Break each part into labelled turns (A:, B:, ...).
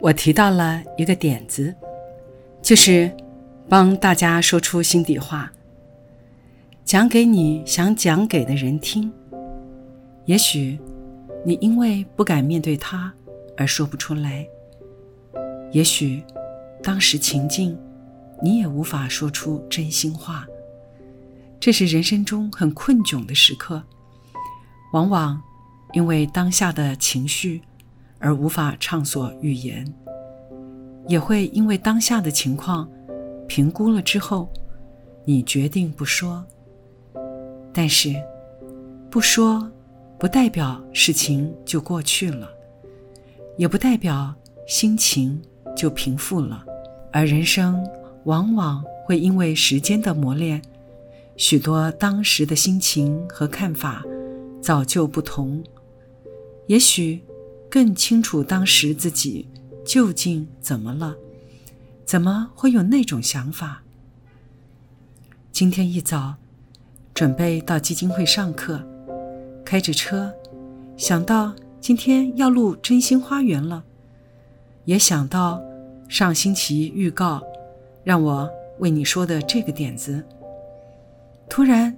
A: 我提到了一个点子，就是帮大家说出心底话，讲给你想讲给的人听。也许你因为不敢面对他而说不出来，也许当时情境你也无法说出真心话。这是人生中很困窘的时刻，往往因为当下的情绪。而无法畅所欲言，也会因为当下的情况评估了之后，你决定不说。但是，不说不代表事情就过去了，也不代表心情就平复了。而人生往往会因为时间的磨练，许多当时的心情和看法早就不同，也许。更清楚当时自己究竟怎么了，怎么会有那种想法？今天一早，准备到基金会上课，开着车，想到今天要录《真心花园》了，也想到上星期预告让我为你说的这个点子。突然，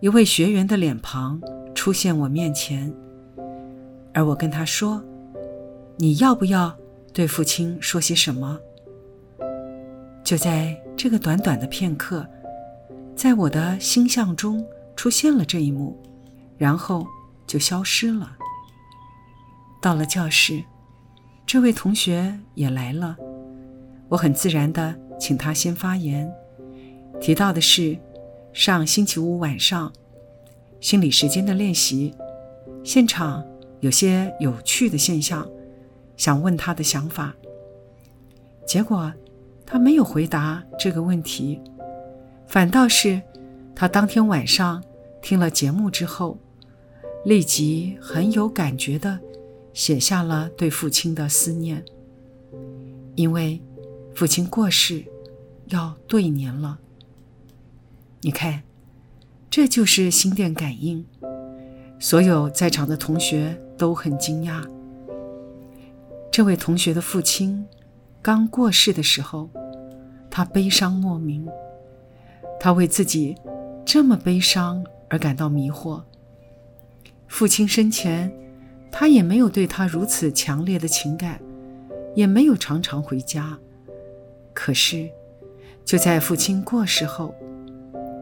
A: 一位学员的脸庞出现我面前，而我跟他说。你要不要对父亲说些什么？就在这个短短的片刻，在我的心象中出现了这一幕，然后就消失了。到了教室，这位同学也来了，我很自然的请他先发言，提到的是上星期五晚上心理时间的练习，现场有些有趣的现象。想问他的想法，结果他没有回答这个问题，反倒是他当天晚上听了节目之后，立即很有感觉的写下了对父亲的思念，因为父亲过世要对年了。你看，这就是心电感应，所有在场的同学都很惊讶。这位同学的父亲刚过世的时候，他悲伤莫名。他为自己这么悲伤而感到迷惑。父亲生前，他也没有对他如此强烈的情感，也没有常常回家。可是，就在父亲过世后，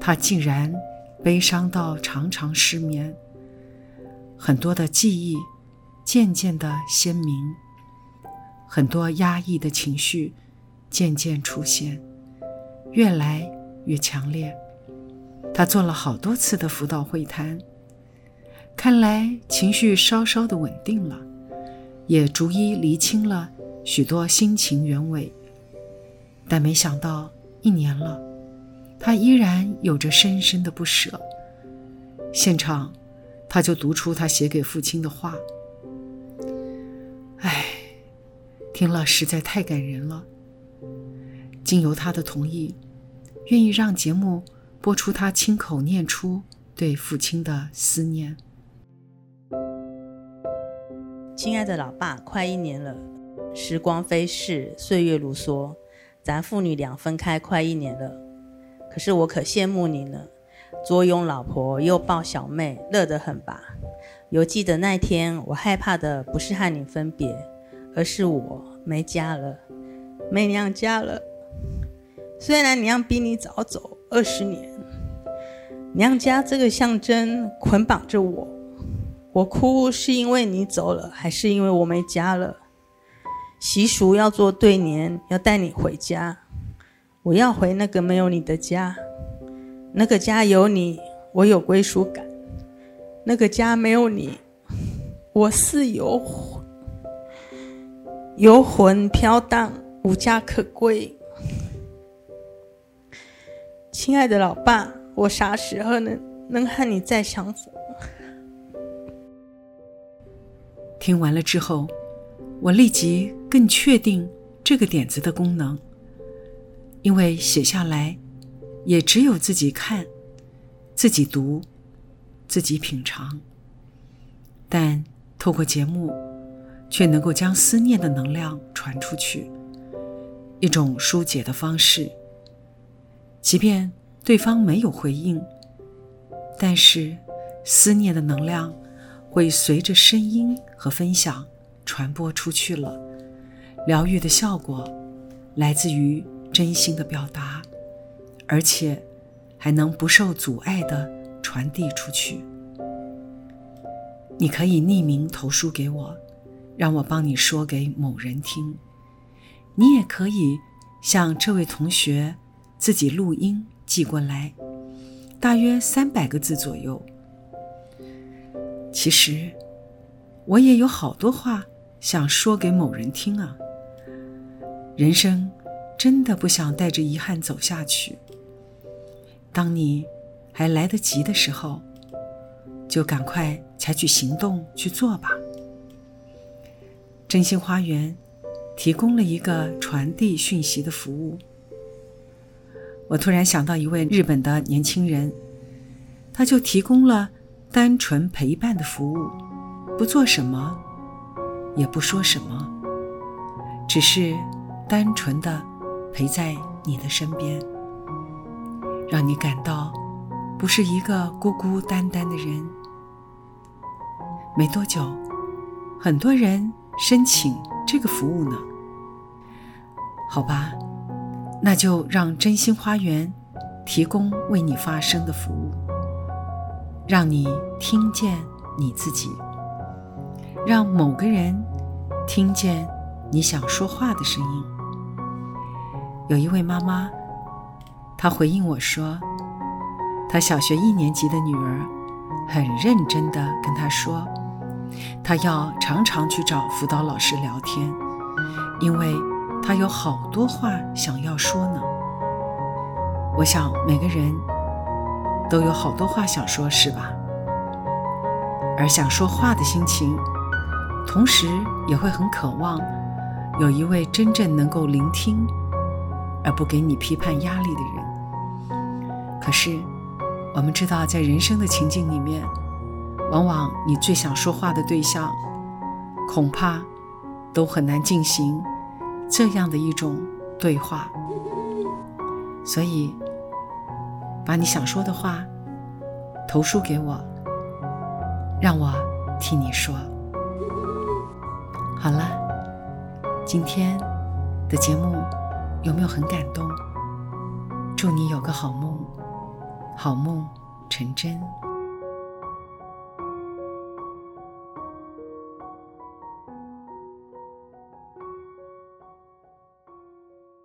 A: 他竟然悲伤到常常失眠，很多的记忆渐渐的鲜明。很多压抑的情绪渐渐出现，越来越强烈。他做了好多次的辅导会谈，看来情绪稍稍的稳定了，也逐一厘清了许多心情原委。但没想到一年了，他依然有着深深的不舍。现场，他就读出他写给父亲的话。听了实在太感人了。经由他的同意，愿意让节目播出他亲口念出对父亲的思念。
B: 亲爱的老爸，快一年了，时光飞逝，岁月如梭，咱父女俩分开快一年了。可是我可羡慕你呢，左拥老婆，右抱小妹，乐得很吧？犹记得那天，我害怕的不是和你分别。而是我没家了，没娘家了。虽然娘比你早走二十年，娘家这个象征捆绑着我。我哭是因为你走了，还是因为我没家了？习俗要做对年，要带你回家。我要回那个没有你的家，那个家有你，我有归属感；那个家没有你，我似有。游魂飘荡，无家可归。亲爱的老爸，我啥时候能能和你再相逢？
A: 听完了之后，我立即更确定这个点子的功能，因为写下来也只有自己看、自己读、自己品尝，但透过节目，却能够将思念的能量传出去，一种疏解的方式。即便对方没有回应，但是思念的能量。会随着声音和分享传播出去了。疗愈的效果来自于真心的表达，而且还能不受阻碍地传递出去。你可以匿名投书给我，让我帮你说给某人听。你也可以向这位同学自己录音寄过来，大约三百个字左右。其实，我也有好多话想说给某人听啊。人生真的不想带着遗憾走下去。当你还来得及的时候，就赶快采取行动去做吧。真心花园提供了一个传递讯息的服务。我突然想到一位日本的年轻人，他就提供了。单纯陪伴的服务，不做什么，也不说什么，只是单纯的陪在你的身边，让你感到不是一个孤孤单单的人。没多久，很多人申请这个服务呢。好吧，那就让真心花园提供为你发声的服务。让你听见你自己，让某个人听见你想说话的声音。有一位妈妈，她回应我说，她小学一年级的女儿很认真地跟她说，他要常常去找辅导老师聊天，因为他有好多话想要说呢。我想每个人。都有好多话想说，是吧？而想说话的心情，同时也会很渴望有一位真正能够聆听，而不给你批判压力的人。可是，我们知道，在人生的情境里面，往往你最想说话的对象，恐怕都很难进行这样的一种对话。所以。把你想说的话投书给我，让我替你说。好了，今天的节目有没有很感动？祝你有个好梦，好梦成真。